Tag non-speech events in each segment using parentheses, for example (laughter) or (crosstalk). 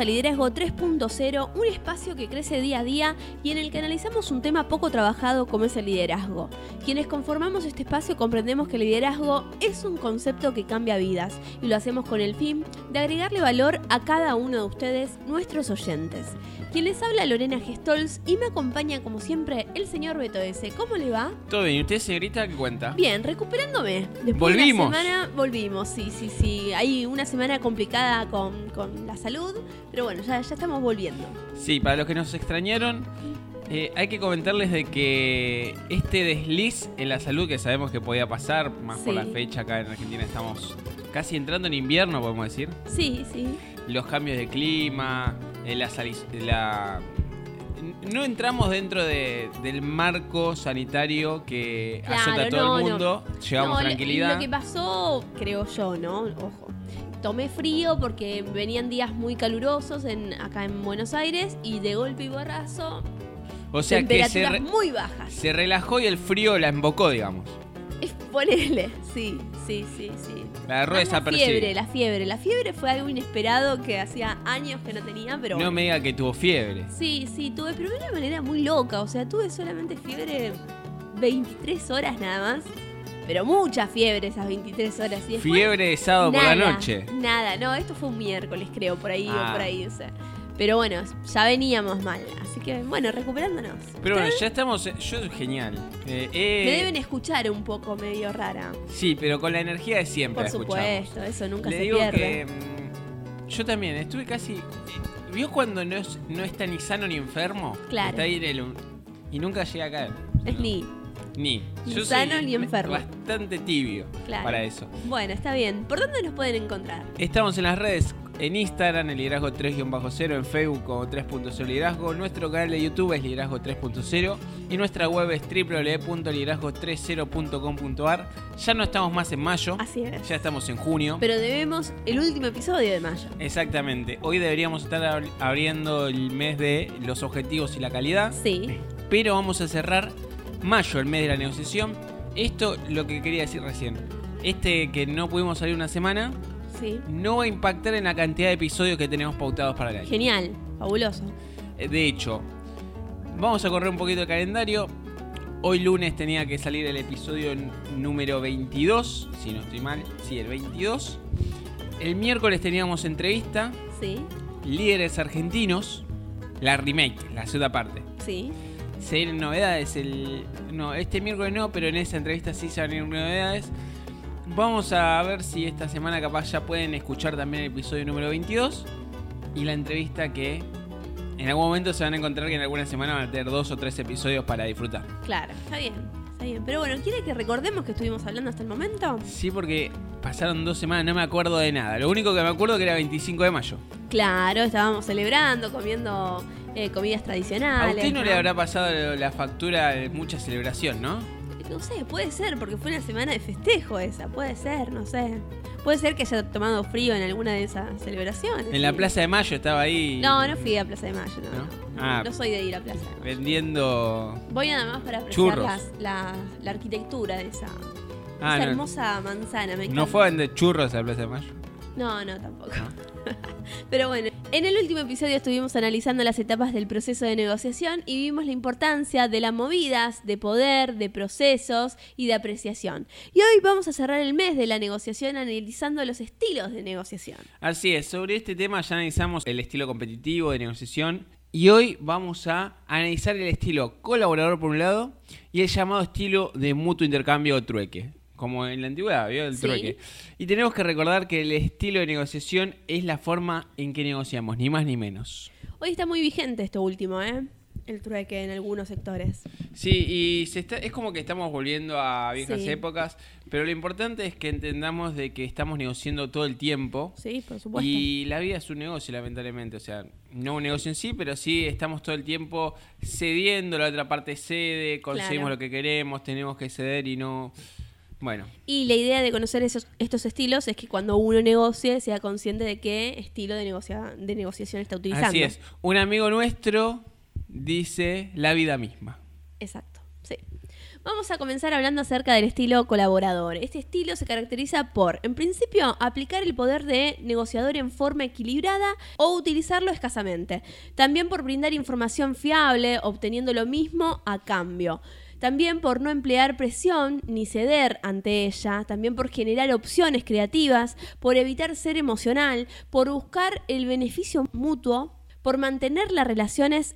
A Liderazgo 3.0, un espacio que crece día a día y en el que analizamos un tema poco trabajado como es el liderazgo. Quienes conformamos este espacio comprendemos que el liderazgo es un concepto que cambia vidas y lo hacemos con el fin de agregarle valor a cada uno de ustedes, nuestros oyentes. Quien les habla Lorena Gestols y me acompaña como siempre el señor Beto S. ¿Cómo le va? Todo bien, ¿y usted, señorita, qué cuenta? Bien, recuperándome. Después Volvimos. De una semana, volvimos, sí, sí, sí. Hay una semana complicada con, con la salud, pero bueno, ya, ya estamos volviendo. Sí, para los que nos extrañaron, eh, hay que comentarles de que este desliz en la salud que sabemos que podía pasar, más por la fecha acá en Argentina estamos casi entrando en invierno, podemos decir. Sí, sí. Los cambios de clima, eh, la, la- No entramos dentro de- del marco sanitario que Claro, azota a todo no, el no. mundo. Llevamos No, lo- tranquilidad. Lo que pasó, creo yo, ¿no? Ojo. Tomé frío porque venían días muy calurosos en, acá en Buenos Aires y de golpe y borrazo, o sea que se, temperaturas muy bajas. se relajó y el frío la embocó, digamos. Es ponele, sí, sí, sí, sí. La agarró Amo desapercibida. fiebre, la fiebre. La fiebre fue algo inesperado que hacía años que no tenía, pero No me diga que tuvo fiebre. Sí, sí, tuve, pero de una manera muy loca. O sea, tuve solamente fiebre 23 horas nada más. Pero mucha fiebre esas 23 horas. Y después, Fiebre de sábado por la noche. Nada, no, esto fue un miércoles, creo, por ahí Ah. o por ahí. O sea. Pero bueno, ya veníamos mal. Así que, bueno, recuperándonos. Pero bueno, ya estamos. Yo genial. Eh, eh, Me deben escuchar un poco medio rara. Sí, pero con la energía de siempre. Por supuesto, eso nunca Le se digo pierde. que. mm, yo también estuve casi. eh, ¿Vio cuando no, es, no está ni sano ni enfermo? Claro. Está ahí en el. Y nunca llega a caer. Es ni. Ni. Ni Yo sano soy ni enfermo. Bastante tibio Claro. para eso. Bueno, está bien. ¿Por dónde nos pueden encontrar? Estamos en las redes, en Instagram, el liderazgo 3-0, en Facebook como 3.0 liderazgo, nuestro canal de YouTube es liderazgo 3.0 y nuestra web es www.liderazgo30.com.ar. Ya no estamos más en mayo, Así es. ya estamos en junio. Pero debemos el último episodio de mayo. Exactamente, hoy deberíamos estar abri- abriendo el mes de los objetivos y la calidad, Sí. pero vamos a cerrar mayo, el mes de la negociación. Esto lo que quería decir recién. Este que no pudimos salir una semana, Sí. no va a impactar en la cantidad de episodios que tenemos pautados para el año. Genial. Fabuloso. Eh, De hecho, vamos a correr un poquito el calendario. Hoy lunes tenía que salir el episodio número 22, si no estoy mal, sí, el 22. El miércoles teníamos entrevista, Sí. líderes argentinos, la remake, la segunda parte. Sí. Se vienen novedades, el... no, este miércoles no, pero en esa entrevista sí se van a venir novedades. Vamos a ver si esta semana capaz ya pueden escuchar también el episodio número 22 y la entrevista que en algún momento se van a encontrar que en alguna semana van a tener dos o tres episodios para disfrutar. Claro. Está bien. Está bien. Pero bueno, ¿quiere que recordemos que estuvimos hablando hasta el momento? Sí, porque pasaron dos semanas, no me acuerdo de nada. Lo único que me acuerdo que era 25 de mayo. Claro, estábamos celebrando, comiendo eh, comidas tradicionales. a usted no, le habrá pasado la factura de mucha celebración, ¿no? No sé, puede ser, porque fue una semana de festejo esa. Puede ser, no sé. Puede ser que haya tomado frío en alguna de esas celebraciones. En la sí. Plaza de Mayo estaba ahí No, no fui a Plaza de Mayo, no. ¿No? No, Ah. no soy de ir a Plaza de Mayo. vendiendo... Voy nada más para apreciar Churros. las- la, la arquitectura de esa, Ah, esa hermosa manzana. Me ¿No fue a vender churros a la Plaza de Mayo? No, no, tampoco. (laughs) Pero bueno, en el último episodio estuvimos analizando las etapas del proceso de negociación y vimos la importancia de las movidas, de poder, de procesos y de apreciación. Y hoy vamos a cerrar el mes de la negociación analizando los estilos de negociación. Así es, sobre este tema ya analizamos el estilo competitivo de negociación y hoy vamos a analizar el estilo colaborador por un lado y el llamado estilo de mutuo intercambio o trueque, como en la antigüedad, ¿vio? El Sí. trueque. Y tenemos que recordar que el estilo de negociación es la forma en que negociamos, ni más ni menos. Hoy está muy vigente esto último, ¿eh? El trueque en algunos sectores. Sí, y se está, es como que estamos volviendo a viejas Sí. épocas, pero lo importante es que entendamos de que estamos negociando todo el tiempo. Sí, por supuesto. Y la vida es un negocio, lamentablemente. O sea, no un negocio en sí, pero sí estamos todo el tiempo cediendo, la otra parte cede, conseguimos Claro. lo que queremos, tenemos que ceder y no. Bueno, Y la idea de conocer esos, estos estilos es que cuando uno negocie sea consciente de qué estilo de, negocia- de negociación está utilizando. así es. Un amigo nuestro dice la vida misma. Exacto, sí. Vamos a comenzar hablando acerca del estilo colaborador. Este estilo se caracteriza por, en principio, aplicar el poder de negociador en forma equilibrada o utilizarlo escasamente. También por brindar información fiable, obteniendo lo mismo a cambio. También por no emplear presión ni ceder ante ella, también por generar opciones creativas, por evitar ser emocional, por buscar el beneficio mutuo, por mantener las relaciones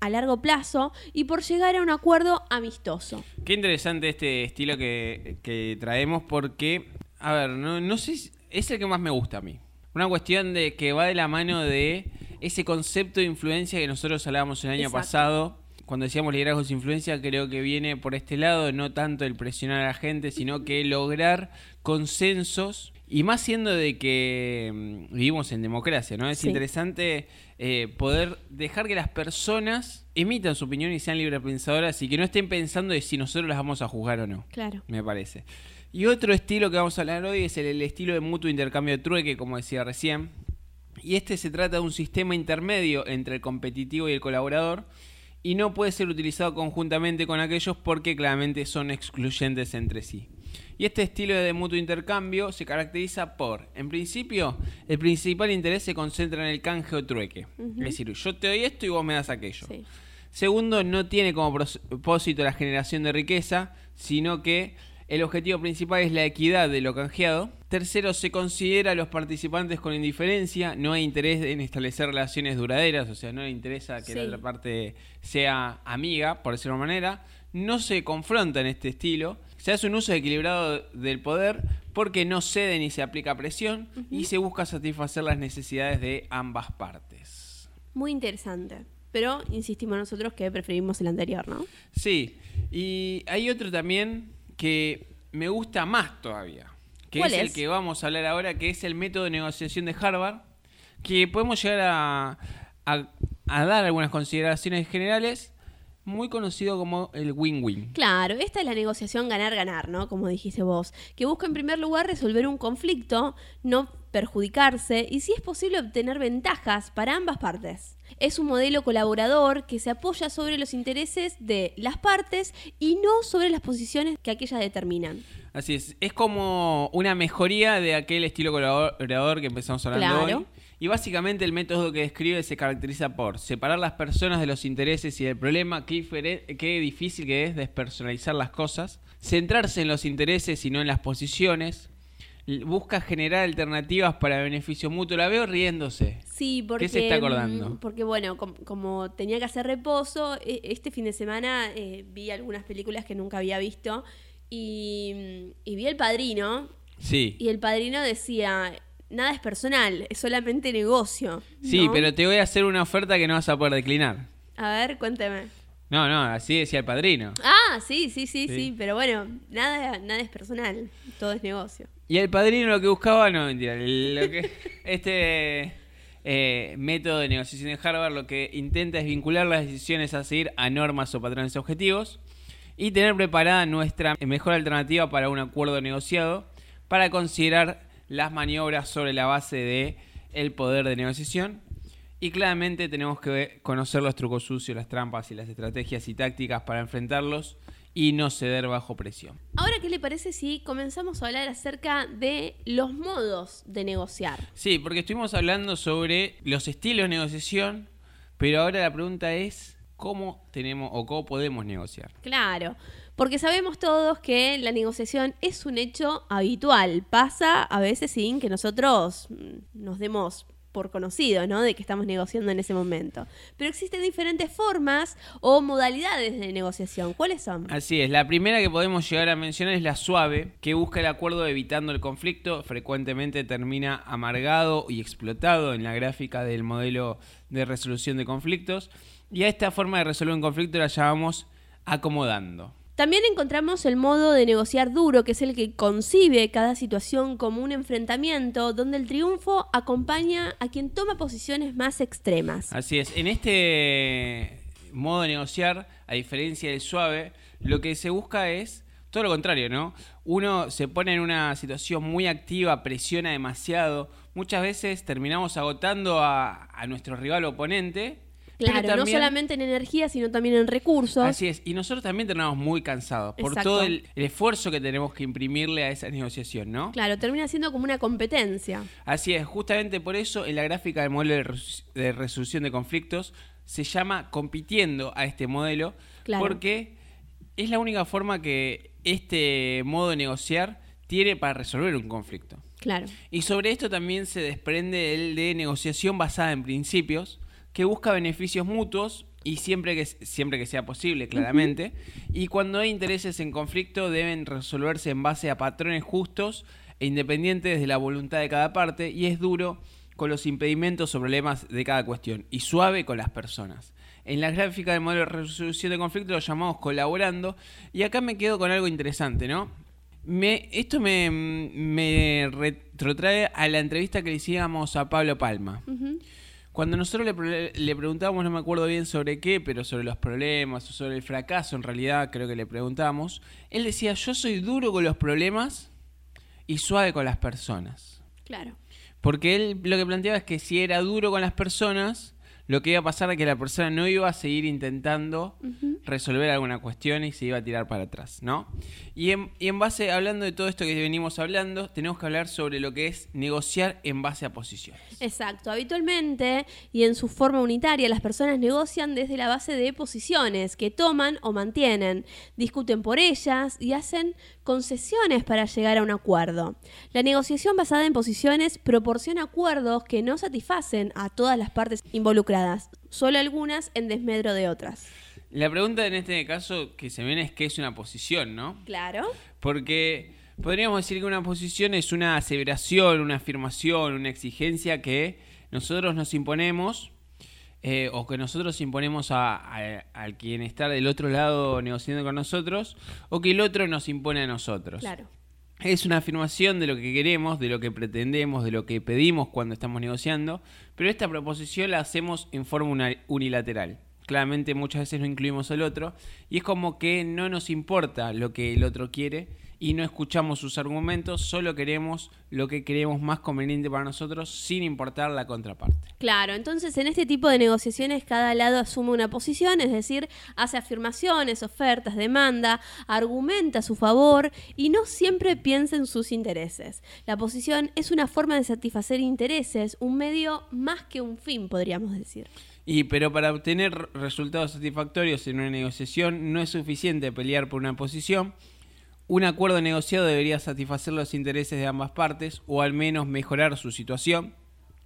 a largo plazo y por llegar a un acuerdo amistoso. Qué interesante este estilo que, que traemos porque, a ver, no, no sé, si- es el que más me gusta a mí. Una cuestión de que va de la mano de ese concepto de influencia que nosotros hablábamos el año Exacto. pasado. Cuando decíamos liderazgos de influencia, creo que viene por este lado, no tanto el presionar a la gente, sino que lograr consensos. Y más siendo de que mm, vivimos en democracia, ¿no? Es Sí. interesante eh, poder dejar que las personas emitan su opinión y sean librepensadoras y que no estén pensando de si nosotros las vamos a juzgar o no Claro. me parece. Y otro estilo que vamos a hablar hoy es el, el estilo de mutuo intercambio de trueque, como decía recién. Y este se trata de un sistema intermedio entre el competitivo y el colaborador y no puede ser utilizado conjuntamente con aquellos porque claramente son excluyentes entre sí. Y este estilo de mutuo intercambio se caracteriza por, en principio, el principal interés se concentra en el canje o trueque. Es decir, yo te doy esto y vos me das aquello. Sí. Segundo, no tiene como propósito la generación de riqueza, sino que el objetivo principal es la equidad de lo canjeado. Tercero, se considera a los participantes con indiferencia, no hay interés en establecer relaciones duraderas, o sea, no le interesa que la otra parte sea amiga, por decirlo de manera. No se confronta en este estilo, se hace un uso equilibrado del poder porque no cede ni se aplica presión y se busca satisfacer las necesidades de ambas partes. Muy interesante. Pero insistimos nosotros que preferimos el anterior, ¿no? Sí, y hay otro también que me gusta más todavía, que ¿Cuál es, el que vamos a hablar ahora, que es el método de negociación de Harvard, que podemos llegar a, a- a dar algunas consideraciones generales, muy conocido como el win-win. Claro, esta es la negociación ganar-ganar, ¿no? Como dijiste vos, que busca en primer lugar resolver un conflicto, no perjudicarse y si es posible obtener ventajas para ambas partes. Es un modelo colaborador que se apoya sobre los intereses de las partes y no sobre las posiciones que aquellas determinan. Así es, es como una mejoría de aquel estilo colaborador que empezamos hablando Claro. hoy. Y básicamente el método que describe se caracteriza por separar las personas de los intereses y del problema, qué, qué difícil que es despersonalizar las cosas, centrarse en los intereses y no en las posiciones, busca generar alternativas para beneficio mutuo. La veo riéndose. Sí, porque... se está acordando? mm, Porque bueno, com- como tenía que hacer reposo, e- este fin de semana eh, vi algunas películas que nunca había visto y, mm, y vi El Padrino Sí. y El Padrino decía, nada es personal, es solamente negocio. Sí, ¿no? pero te voy a hacer una oferta que no vas a poder declinar. A ver, cuénteme. No, no, así decía el padrino. Ah, sí, sí, sí, Sí. sí, pero bueno, nada, nada es personal, todo es negocio. Y el padrino lo que buscaba, no, mentira, este eh, método de negociación de Harvard lo que intenta es vincular las decisiones a seguir a normas o patrones objetivos y tener preparada nuestra mejor alternativa para un acuerdo negociado para considerar las maniobras sobre la base de el poder de negociación. Y claramente tenemos que conocer los trucos sucios, las trampas y las estrategias y tácticas para enfrentarlos y no ceder bajo presión. Ahora, ¿qué le parece si comenzamos a hablar acerca de los modos de negociar? Sí, porque estuvimos hablando sobre los estilos de negociación, pero ahora la pregunta es cómo tenemos o cómo podemos negociar. Claro, porque sabemos todos que la negociación es un hecho habitual, pasa a veces sin que nosotros mm, nos demos por conocido, ¿no? De que estamos negociando en ese momento. Pero existen diferentes formas o modalidades de negociación. ¿Cuáles son? Así es, la primera que podemos llegar a mencionar es la suave, que busca el acuerdo evitando el conflicto, frecuentemente termina amargado y explotado en la gráfica del modelo de resolución de conflictos, y a esta forma de resolver un conflicto la llamamos acomodando. También encontramos el modo de negociar duro, que es el que concibe cada situación como un enfrentamiento donde el triunfo acompaña a quien toma posiciones más extremas. Así es, en este modo de negociar, a diferencia del suave, lo que se busca es todo lo contrario, ¿no? Uno se pone en una situación muy activa, presiona demasiado, muchas veces terminamos agotando a, a nuestro rival oponente Pero Claro, no solamente en energía, sino también en recursos. Así es, y nosotros también terminamos muy cansados por Exacto. todo el, el esfuerzo que tenemos que imprimirle a esa negociación, ¿no? Claro, termina siendo como una competencia. Así es, justamente por eso en la gráfica del modelo de, res- de resolución de conflictos se llama compitiendo a este modelo, Claro. porque es la única forma que este modo de negociar tiene para resolver un conflicto. Claro. Y sobre esto también se desprende el de negociación basada en principios, que busca beneficios mutuos y siempre que, siempre que sea posible, claramente. Y cuando hay intereses en conflicto deben resolverse en base a patrones justos e independientes de la voluntad de cada parte y es duro con los impedimentos o problemas de cada cuestión y suave con las personas. En la gráfica del modelo de resolución de conflicto lo llamamos colaborando y acá me quedo con algo interesante, ¿no? Me, esto me, me retrotrae a la entrevista que le hicimos a Pablo Palma. Cuando nosotros le, le preguntábamos, no me acuerdo bien sobre qué, pero sobre los problemas o sobre el fracaso, en realidad creo que le preguntamos, él decía, yo soy duro con los problemas y suave con las personas. Claro. Porque él lo que planteaba es que si era duro con las personas, lo que iba a pasar es que la persona no iba a seguir intentando. Resolver alguna cuestión y se iba a tirar para atrás, ¿no? Y en, base, hablando de todo esto que venimos hablando, tenemos que hablar sobre lo que es negociar en base a posiciones. Exacto. Habitualmente y en su forma unitaria, las personas negocian desde la base de posiciones que toman o mantienen, discuten por ellas y hacen concesiones para llegar a un acuerdo. La negociación basada en posiciones proporciona acuerdos que no satisfacen a todas las partes involucradas, solo algunas en desmedro de otras. La pregunta en este caso que se viene es qué es una posición, ¿no? Claro. Porque podríamos decir que una posición es una aseveración, una afirmación, una exigencia que nosotros nos imponemos eh, o que nosotros imponemos a, a- al quien está del otro lado negociando con nosotros o que el otro nos impone a nosotros. Claro. Es una afirmación de lo que queremos, de lo que pretendemos, de lo que pedimos cuando estamos negociando, pero esta proposición la hacemos en forma unilateral. Claramente muchas veces no incluimos al otro y es como que no nos importa lo que el otro quiere y no escuchamos sus argumentos, solo queremos lo que creemos más conveniente para nosotros sin importar la contraparte. Claro, entonces en este tipo de negociaciones cada lado asume una posición, es decir, hace afirmaciones, ofertas, demanda, argumenta a su favor y no siempre piensa en sus intereses. La posición es una forma de satisfacer intereses, un medio más que un fin, podríamos decir. Y pero para obtener resultados satisfactorios en una negociación no es suficiente pelear por una posición. Un acuerdo negociado debería satisfacer los intereses de ambas partes o al menos mejorar su situación.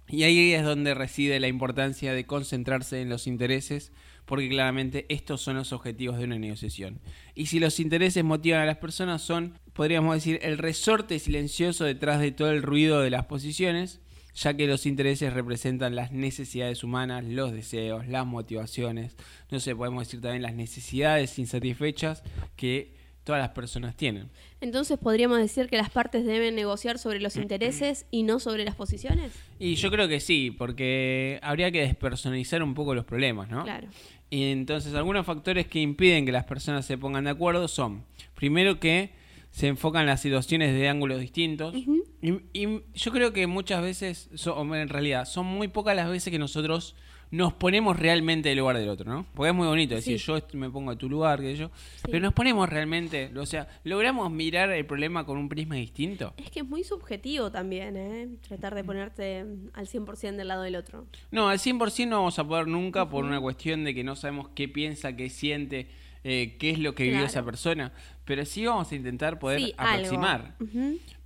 Y ahí es donde reside la importancia de concentrarse en los intereses, porque claramente estos son los objetivos de una negociación. Y si los intereses motivan a las personas son, podríamos decir, el resorte silencioso detrás de todo el ruido de las posiciones, ya que los intereses representan las necesidades humanas, los deseos, las motivaciones, no sé, podemos decir también las necesidades insatisfechas que todas las personas tienen. Entonces podríamos decir que las partes deben negociar sobre los intereses y no sobre las posiciones. Y yo creo que sí, porque habría que despersonalizar un poco los problemas, ¿no? Claro. Y entonces algunos factores que impiden que las personas se pongan de acuerdo son, primero que se enfocan las situaciones de ángulos distintos. Y, y yo creo que muchas veces, so- o en realidad, son muy pocas las veces que nosotros nos ponemos realmente del lugar del otro, ¿no? Porque es muy bonito decir, Sí. yo me pongo de tu lugar, que yo, pero nos ponemos realmente, o sea, logramos mirar el problema con un prisma distinto. Es que es muy subjetivo también, ¿eh? Tratar de ponerte al 100% del lado del otro. No, al 100% no vamos a poder nunca por una cuestión de que no sabemos qué piensa, qué siente, eh, qué es lo que vivió Claro. esa persona. Pero sí vamos a intentar poder Sí, aproximar.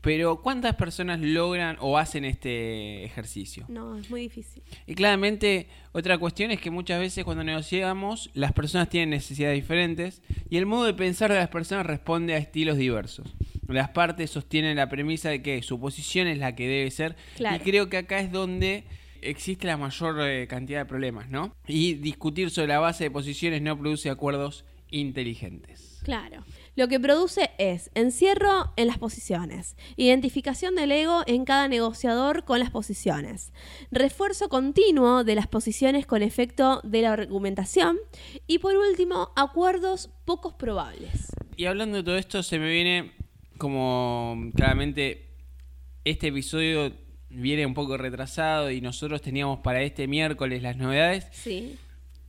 Pero ¿cuántas personas logran o hacen este ejercicio? No, es muy difícil. Y claramente otra cuestión es que muchas veces cuando negociamos las personas tienen necesidades diferentes y el modo de pensar de las personas responde a estilos diversos. Las partes sostienen la premisa de que su posición es la que debe ser Claro. y creo que acá es donde existe la mayor eh, cantidad de problemas, ¿no? Y discutir sobre la base de posiciones no produce acuerdos inteligentes. Claro. Lo que produce es encierro en las posiciones, identificación del ego en cada negociador con las posiciones, refuerzo continuo de las posiciones con efecto de la argumentación y por último, acuerdos pocos probables. Y hablando de todo esto, se me viene como claramente este episodio viene un poco retrasado y nosotros teníamos para este miércoles las novedades. Sí.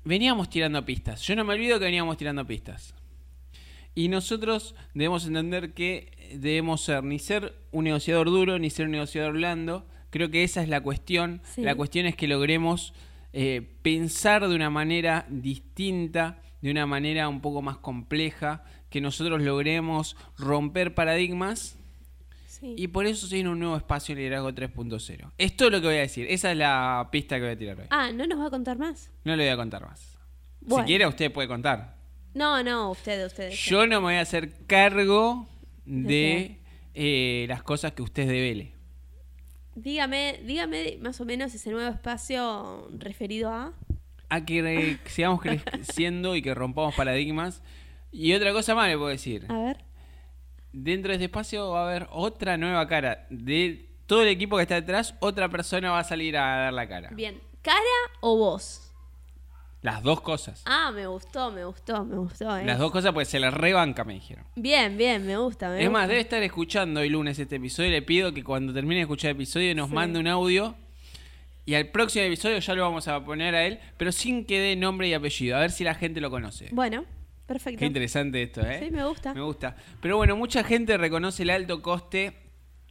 Veníamos tirando pistas. Yo no me olvido que veníamos tirando pistas. Y nosotros debemos entender que debemos ser ni ser un negociador duro ni ser un negociador blando. Creo que esa es la cuestión. Sí. La cuestión es que logremos eh, pensar de una manera distinta, de una manera un poco más compleja, que nosotros logremos romper paradigmas Sí. y por eso se viene un nuevo espacio liderazgo 3.0. Es todo lo que voy a decir. Esa es la pista que voy a tirar hoy. Ah, ¿no nos va a contar más? No le voy a contar más. Bueno. Si quiere, usted puede contar. No, no, ustedes, ustedes. Yo no me voy a hacer cargo ¿De eh, las cosas que usted devele. Dígame, dígame más o menos ese nuevo espacio referido a. A que (laughs) sigamos creciendo y que rompamos paradigmas. Y otra cosa más le puedo decir. A ver. Dentro de este espacio va a haber otra nueva cara. De todo el equipo que está detrás, otra persona va a salir a dar la cara. Bien. ¿Cara o voz? Las dos cosas. Ah, me gustó, me gustó, me gustó. ¿eh? Las dos cosas pues se las rebanca, me dijeron. Bien, bien, me gusta. Me Es más, debe estar escuchando hoy lunes este episodio. Le pido que cuando termine de escuchar el episodio nos Sí. mande un audio. Y al próximo episodio ya lo vamos a poner a él, pero sin que dé nombre y apellido. A ver si la gente lo conoce. Bueno, perfecto. Qué interesante esto, ¿eh? Sí, me gusta. Me gusta. Pero bueno, mucha gente reconoce el alto coste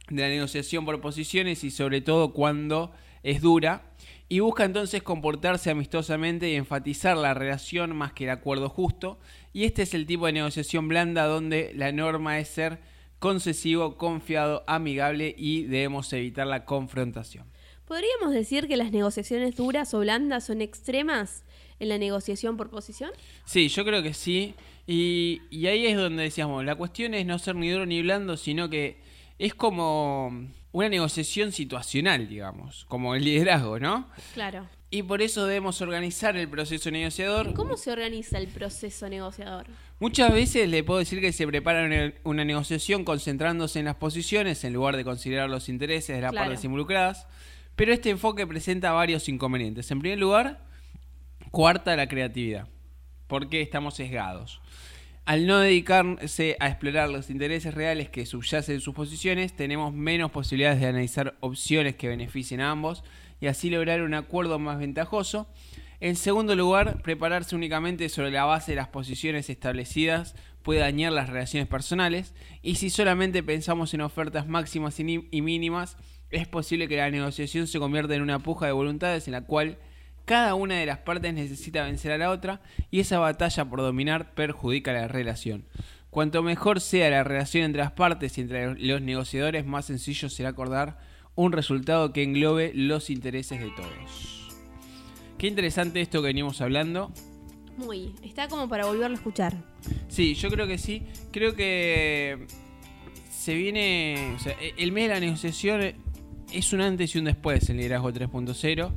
de la negociación por posiciones y sobre todo cuando es dura. Y busca entonces comportarse amistosamente y enfatizar la relación más que el acuerdo justo. Y este es el tipo de negociación blanda donde la norma es ser concesivo, confiado, amigable y debemos evitar la confrontación. ¿Podríamos decir que las negociaciones duras o blandas son extremas en la negociación por posición? Sí, yo creo que sí. Y, y ahí es donde decíamos, la cuestión es no ser ni duro ni blando, sino que es como una negociación situacional, digamos, como el liderazgo, ¿no? Claro. Y por eso debemos organizar el proceso negociador. ¿Cómo se organiza el proceso negociador? Muchas veces le puedo decir que se prepara una, negociación concentrándose en las posiciones en lugar de considerar los intereses de las Claro. partes involucradas, pero este enfoque presenta varios inconvenientes. En primer lugar, cuarta la creatividad, porque estamos sesgados. Al no dedicarse a explorar los intereses reales que subyacen en sus posiciones, tenemos menos posibilidades de analizar opciones que beneficien a ambos y así lograr un acuerdo más ventajoso. En segundo lugar, prepararse únicamente sobre la base de las posiciones establecidas puede dañar las relaciones personales y si solamente pensamos en ofertas máximas y mínimas, es posible que la negociación se convierta en una puja de voluntades en la cual cada una de las partes necesita vencer a la otra y esa batalla por dominar perjudica la relación. Cuanto mejor sea la relación entre las partes y entre los negociadores, más sencillo será acordar un resultado que englobe los intereses de todos. Qué interesante esto que venimos hablando. Muy. Está como para volverlo a escuchar. Sí, yo creo que sí. Creo que se viene. O sea, e- el mes de la negociación es un antes y un después en Liderazgo 3.0.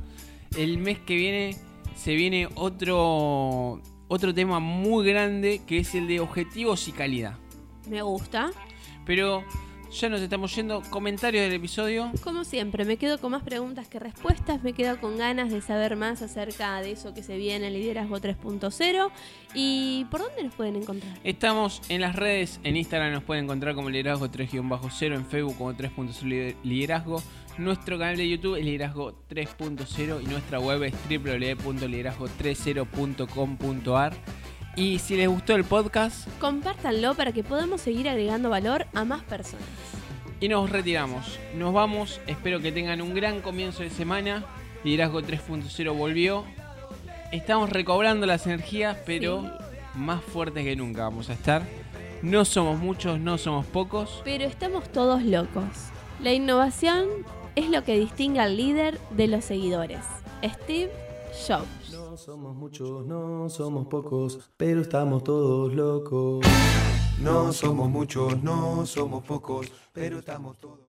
El mes que viene se viene otro, otro tema muy grande que es el de objetivos y calidad. Me gusta. Pero ya nos estamos yendo. Comentarios del episodio. Como siempre, me quedo con más preguntas que respuestas, me quedo con ganas de saber más acerca de eso que se viene en Liderazgo 3.0 y por dónde nos pueden encontrar. Estamos en las redes, en Instagram nos pueden encontrar como Liderazgo 3-0, en Facebook como 3.0 Liderazgo, nuestro canal de YouTube es Liderazgo 3.0 y nuestra web es www.liderazgo30.com.ar. Y si les gustó el podcast, Compártanlo para que podamos seguir agregando valor a más personas. y nos retiramos. Nos vamos, espero que tengan un gran comienzo de semana. Liderazgo 3.0 volvió. Estamos recobrando las energías, pero más fuertes que nunca vamos a estar. No somos muchos, no somos pocos. Pero estamos todos locos. La innovación es lo que distingue al líder de los seguidores. Steve Jobs. No somos muchos, no somos pocos, pero estamos todos locos. No somos muchos, no somos pocos, pero estamos todos.